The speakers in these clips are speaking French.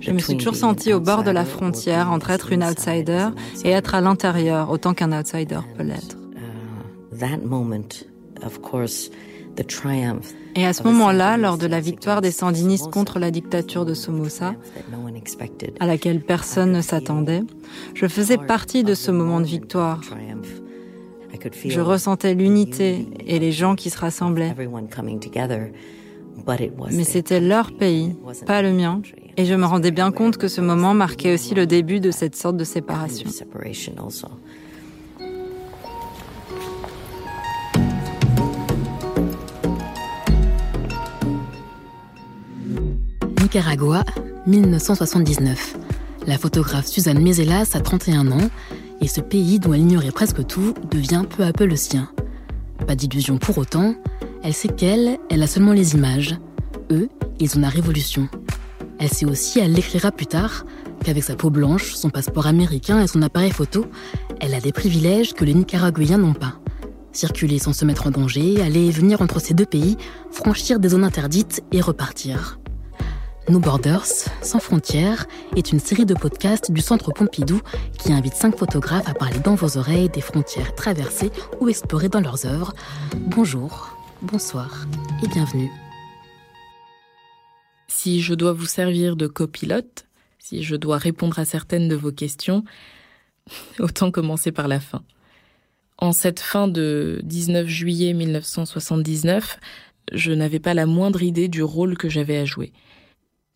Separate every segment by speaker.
Speaker 1: Je me suis toujours sentie au bord de la frontière entre être une outsider et être à l'intérieur autant qu'un outsider peut l'être. Et à ce moment-là, lors de la victoire des sandinistes contre la dictature de Somoza, à laquelle personne ne s'attendait, je faisais partie de ce moment de victoire. Je ressentais l'unité et les gens qui se rassemblaient. Mais c'était leur pays, pas le mien, et je me rendais bien compte que ce moment marquait aussi le début de cette sorte de séparation.
Speaker 2: Nicaragua, 1979. La photographe Suzanne Mezelas a 31 ans et ce pays dont elle ignorait presque tout devient peu à peu le sien. Pas d'illusion pour autant, elle sait qu'elle, elle a seulement les images. Eux, ils ont la révolution. Elle sait aussi, elle l'écrira plus tard, qu'avec sa peau blanche, son passeport américain et son appareil photo, elle a des privilèges que les Nicaraguayens n'ont pas. Circuler sans se mettre en danger, aller et venir entre ces deux pays, franchir des zones interdites et repartir. No Borders, sans frontières, est une série de podcasts du Centre Pompidou qui invite cinq photographes à parler dans vos oreilles des frontières traversées ou explorées dans leurs œuvres. Bonjour, bonsoir et bienvenue.
Speaker 3: Si je dois vous servir de copilote, si je dois répondre à certaines de vos questions, autant commencer par la fin. En cette fin de 19 juillet 1979, je n'avais pas la moindre idée du rôle que j'avais à jouer.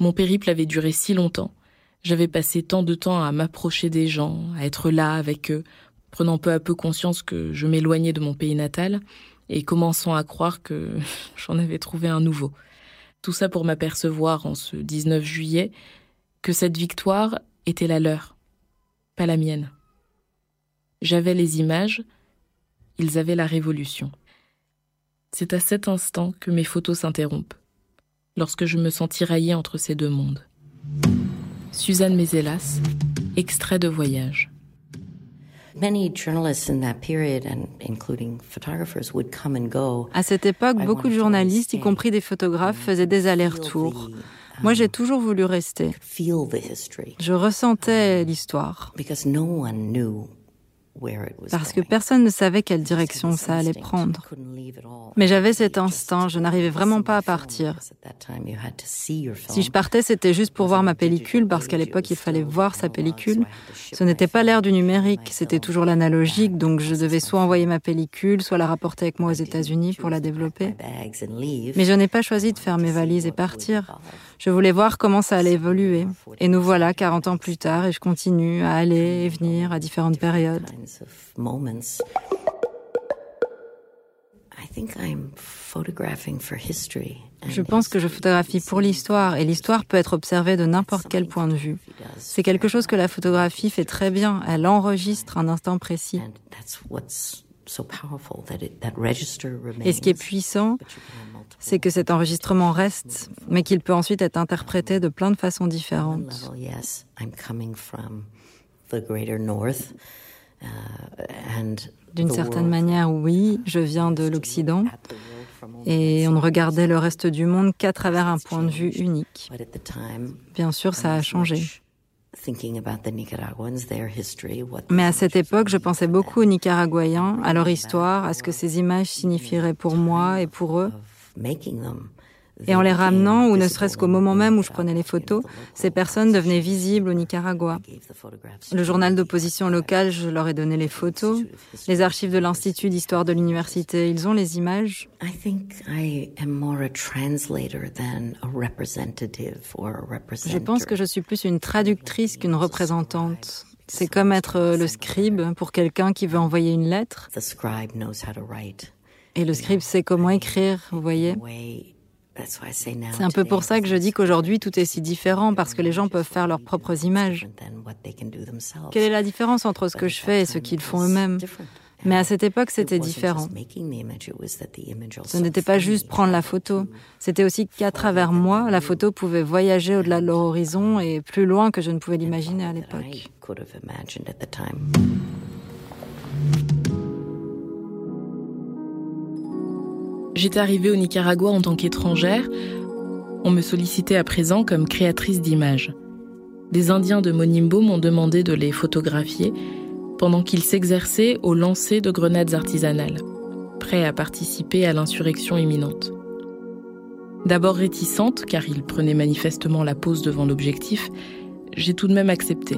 Speaker 3: Mon périple avait duré si longtemps. J'avais passé tant de temps à m'approcher des gens, à être là avec eux, prenant peu à peu conscience que je m'éloignais de mon pays natal et commençant à croire que j'en avais trouvé un nouveau. Tout ça pour m'apercevoir en ce 19 juillet que cette victoire était la leur, pas la mienne. J'avais les images, ils avaient la révolution. C'est à cet instant que mes photos s'interrompent lorsque je me sens tiraillée entre ces deux mondes. Suzanne Mézelas, extrait de voyage.
Speaker 1: À cette époque, beaucoup de journalistes, y compris des photographes, faisaient des allers-retours. Moi, j'ai toujours voulu rester. Je ressentais l'histoire parce que personne ne savait quelle direction ça allait prendre. Mais j'avais cet instinct, je n'arrivais vraiment pas à partir. Si je partais, c'était juste pour voir ma pellicule, parce qu'à l'époque, il fallait voir sa pellicule. Ce n'était pas l'ère du numérique, c'était toujours l'analogique, donc je devais soit envoyer ma pellicule, soit la rapporter avec moi aux États-Unis pour la développer. Mais je n'ai pas choisi de faire mes valises et partir. Je voulais voir comment ça allait évoluer. Et nous voilà 40 ans plus tard et je continue à aller et venir à différentes périodes. Je pense que je photographie pour l'histoire et l'histoire peut être observée de n'importe quel point de vue. C'est quelque chose que la photographie fait très bien. Elle enregistre un instant précis. Et ce qui est puissant, c'est que cet enregistrement reste, mais qu'il peut ensuite être interprété de plein de façons différentes. D'une certaine manière, oui, je viens de l'Occident et on ne regardait le reste du monde qu'à travers un point de vue unique. Bien sûr, ça a changé. Mais à cette époque, je pensais beaucoup aux Nicaraguayens, à leur histoire, à ce que ces images signifieraient pour moi et pour eux. Et en les ramenant, ou ne serait-ce qu'au moment même où je prenais les photos, ces personnes devenaient visibles au Nicaragua. Le journal d'opposition local, je leur ai donné les photos. Les archives de l'Institut d'histoire de l'université, ils ont les images. Je pense que je suis plus une traductrice qu'une représentante. C'est comme être le scribe pour quelqu'un qui veut envoyer une lettre. Et le scribe sait comment écrire, vous voyez. C'est un peu pour ça que je dis qu'aujourd'hui tout est si différent parce que les gens peuvent faire leurs propres images. Quelle est la différence entre ce que je fais et ce qu'ils font eux-mêmes? mais à cette époque, c'était différent. Ce n'était pas juste prendre la photo, c'était aussi qu'à travers moi, la photo pouvait voyager au-delà de leur horizon et plus loin que je ne pouvais l'imaginer à l'époque.
Speaker 3: J'étais arrivée au Nicaragua en tant qu'étrangère. On me sollicitait à présent comme créatrice d'images. Des Indiens de Monimbo m'ont demandé de les photographier pendant qu'ils s'exerçaient au lancer de grenades artisanales, prêts à participer à l'insurrection imminente. D'abord réticente, car ils prenaient manifestement la pose devant l'objectif, j'ai tout de même accepté.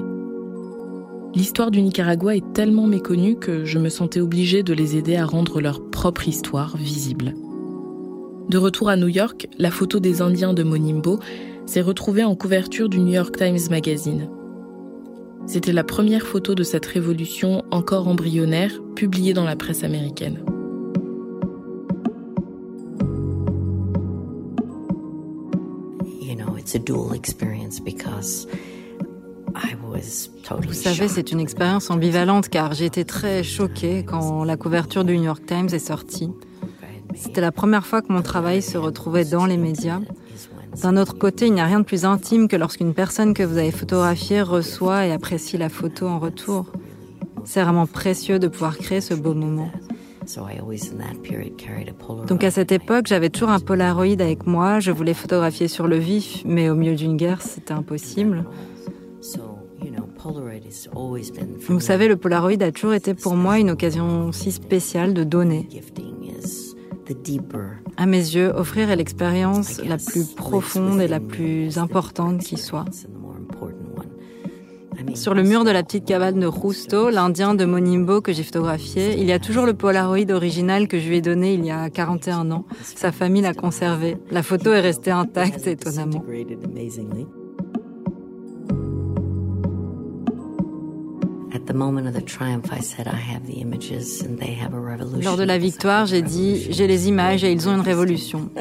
Speaker 3: L'histoire du Nicaragua est tellement méconnue que je me sentais obligée de les aider à rendre leur propre histoire visible. De retour à New York, la photo des Indiens de Monimbo s'est retrouvée en couverture du New York Times Magazine. C'était la première photo de cette révolution encore embryonnaire publiée dans la presse américaine.
Speaker 1: Vous savez, c'est une expérience ambivalente car j'ai été très choquée quand la couverture du New York Times est sortie. C'était la première fois que mon travail se retrouvait dans les médias. D'un autre côté, il n'y a rien de plus intime que lorsqu'une personne que vous avez photographiée reçoit et apprécie la photo en retour. C'est vraiment précieux de pouvoir créer ce beau moment. Donc à cette époque, j'avais toujours un Polaroid avec moi. Je voulais photographier sur le vif, mais au milieu d'une guerre, c'était impossible. Vous savez, le Polaroid a toujours été pour moi une occasion si spéciale de donner. À mes yeux, offrir est l'expérience la plus profonde et la plus importante qui soit. Sur le mur de la petite cabane de Rusto, l'Indien de Monimbo que j'ai photographié, il y a toujours le Polaroid original que je lui ai donné il y a 41 ans. Sa famille l'a conservé. La photo est restée intacte étonnamment. Lors de la victoire, j'ai dit j'ai les images et ils ont une révolution.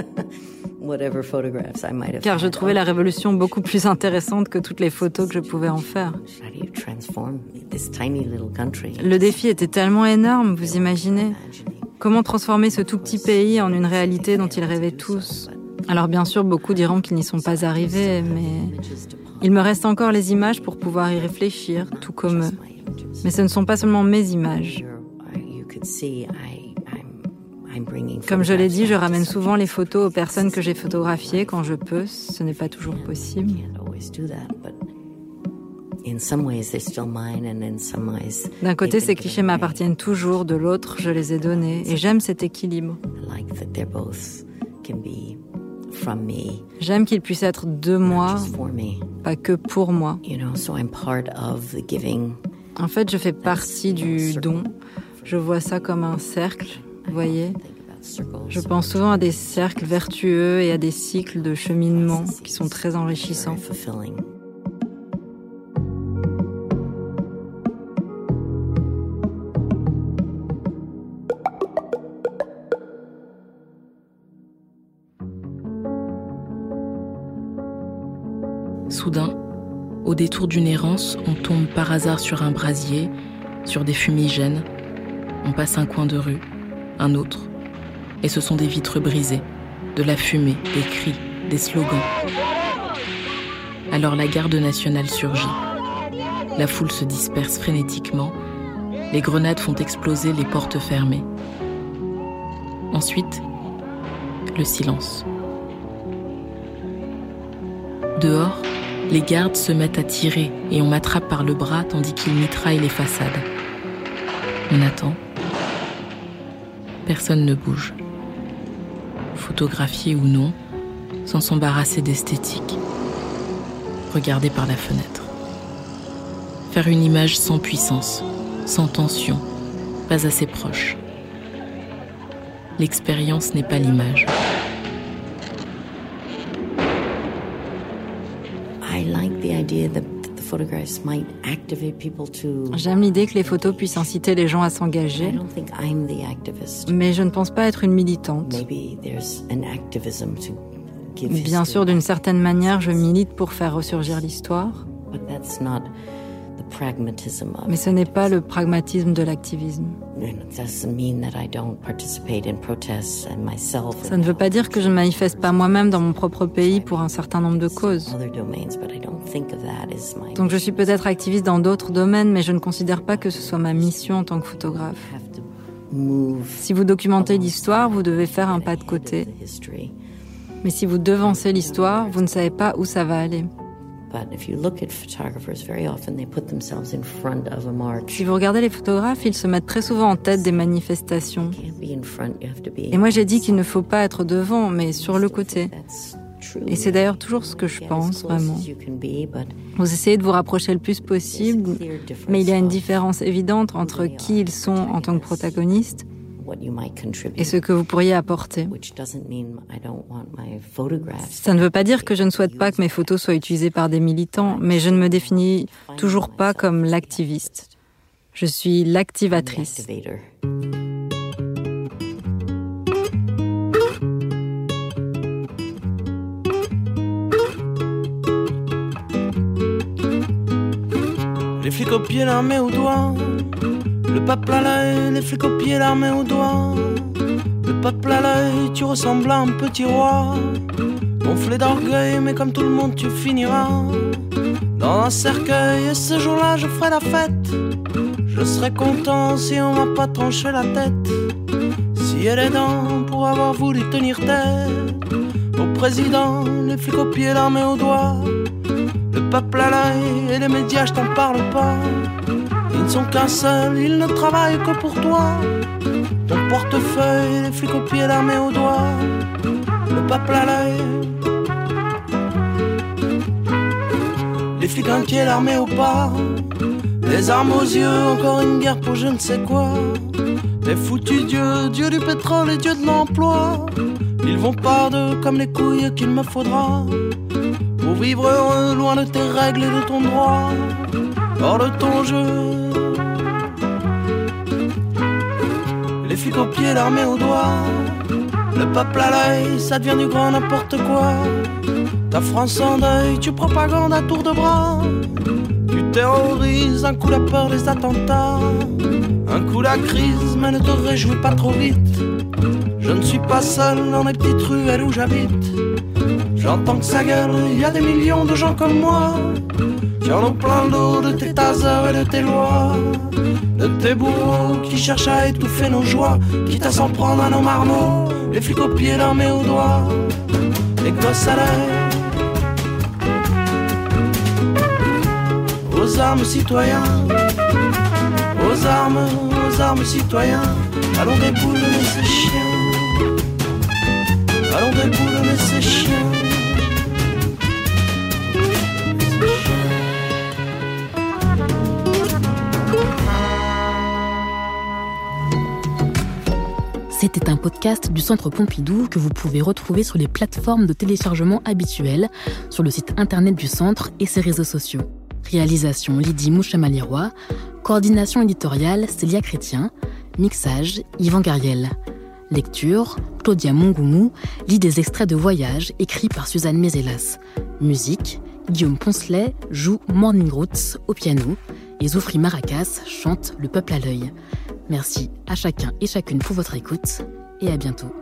Speaker 1: Car je trouvais la révolution beaucoup plus intéressante que toutes les photos que je pouvais en faire. Le défi était tellement énorme, vous imaginez Comment transformer ce tout petit pays en une réalité dont ils rêvaient tous? Alors bien sûr, beaucoup diront qu'ils n'y sont pas arrivés, mais il me reste encore les images pour pouvoir y réfléchir, tout comme eux. Mais ce ne sont pas seulement mes images. Comme je l'ai dit, je ramène souvent les photos aux personnes que j'ai photographiées quand je peux. Ce n'est pas toujours possible. D'un côté, ces clichés m'appartiennent toujours, de l'autre, je les ai donnés. Et j'aime cet équilibre. J'aime qu'ils puissent être de moi, pas que pour moi. En fait, je fais partie du don. Je vois ça comme un cercle, vous voyez. Je pense souvent à des cercles vertueux et à des cycles de cheminement qui sont très enrichissants.
Speaker 3: Détour d'une errance, on tombe par hasard sur un brasier, sur des fumigènes. On passe un coin de rue, un autre. Et ce sont des vitres brisées, de la fumée, des cris, des slogans. Alors la garde nationale surgit. La foule se disperse frénétiquement. Les grenades font exploser les portes fermées. Ensuite, le silence. Dehors, les gardes se mettent à tirer et on m'attrape par le bras tandis qu'ils mitraillent les façades. On attend. Personne ne bouge. Photographié ou non, sans s'embarrasser d'esthétique. Regarder par la fenêtre. Faire une image sans puissance, sans tension, pas assez proche. L'expérience n'est pas l'image.
Speaker 1: J'aime l'idée que les photos puissent inciter les gens à s'engager, mais je ne pense pas être une militante. Bien sûr, d'une certaine manière, je milite pour faire ressurgir l'histoire, mais ce n'est pas le pragmatisme de l'activisme. Ça ne veut pas dire que je ne manifeste pas moi-même dans mon propre pays pour un certain nombre de causes. Donc je suis peut-être activiste dans d'autres domaines, mais je ne considère pas que ce soit ma mission en tant que photographe. Si vous documentez l'histoire, vous devez faire un pas de côté. Mais si vous devancez l'histoire, vous ne savez pas où ça va aller. Si vous regardez les photographes, ils se mettent très souvent en tête des manifestations. Et moi j'ai dit qu'il ne faut pas être devant, mais sur le côté. Et c'est d'ailleurs toujours ce que je pense vraiment. Vous essayez de vous rapprocher le plus possible, mais il y a une différence évidente entre qui ils sont en tant que protagonistes et ce que vous pourriez apporter. Ça ne veut pas dire que je ne souhaite pas que mes photos soient utilisées par des militants, mais je ne me définis toujours pas comme l'activiste. Je suis l'activatrice.
Speaker 4: Les flics au pied, l'armée au doigt. Le peuple à l'œil, les flics au pied, l'armée au doigt. Le peuple à l'œil, tu ressembles à un petit roi. Gonflé d'orgueil, mais comme tout le monde, tu finiras dans un cercueil. Et ce jour-là, je ferai la fête. Je serai content si on m'a pas tranché la tête. Si elle est dents pour avoir voulu tenir tête au président, les flics au pied, l'armée au doigt. Le peuple à l'œil et les médias, je t'en parle pas. Ils ne sont qu'un seul, ils ne travaillent que pour toi. Ton portefeuille, les flics au pied, l'armée au doigt. Le peuple à l'œil. Les flics inquiets, l'armée au pas. Les armes aux yeux, encore une guerre pour je ne sais quoi. Les foutus dieux, dieu du pétrole et dieu de l'emploi. Ils vont par deux comme les couilles qu'il me faudra pour vivre heureux loin de tes règles et de ton droit, hors de ton jeu. Flics aux l'armée au doigt, le peuple à l'œil, ça devient du grand n'importe quoi. Ta France en deuil, tu propagandes à tour de bras. Tu terrorises, un coup la peur, les attentats, un coup la crise, mais ne te réjouis pas trop vite. Je ne suis pas seul dans les petites ruelles où j'habite. J'entends que ça gueule, y a des millions de gens comme moi qui en ont plein d'eau de tes tasers et de tes lois, de tes bourreaux qui cherchent à étouffer nos joies, quitte à s'en prendre à nos marmots, les flics aux pieds, l'armée aux doigts, les gosses à. Aux armes citoyens, aux armes, aux armes citoyens, allons déboulonner ces chiens, allons déboulonner ces
Speaker 2: C'était un podcast du Centre Pompidou que vous pouvez retrouver sur les plateformes de téléchargement habituelles, sur le site internet du Centre et ses réseaux sociaux. Réalisation Lydie Mouchamaliroy, coordination éditoriale Célia Chrétien, mixage Yvan Gariel. Lecture Claudia Mongoumou lit des extraits de voyage écrits par Suzanne Mézelas. Musique Guillaume Poncelet joue Morning Roots au piano et Zoufri Maracas chante Le peuple à l'œil. Merci à chacun et chacune pour votre écoute et à bientôt.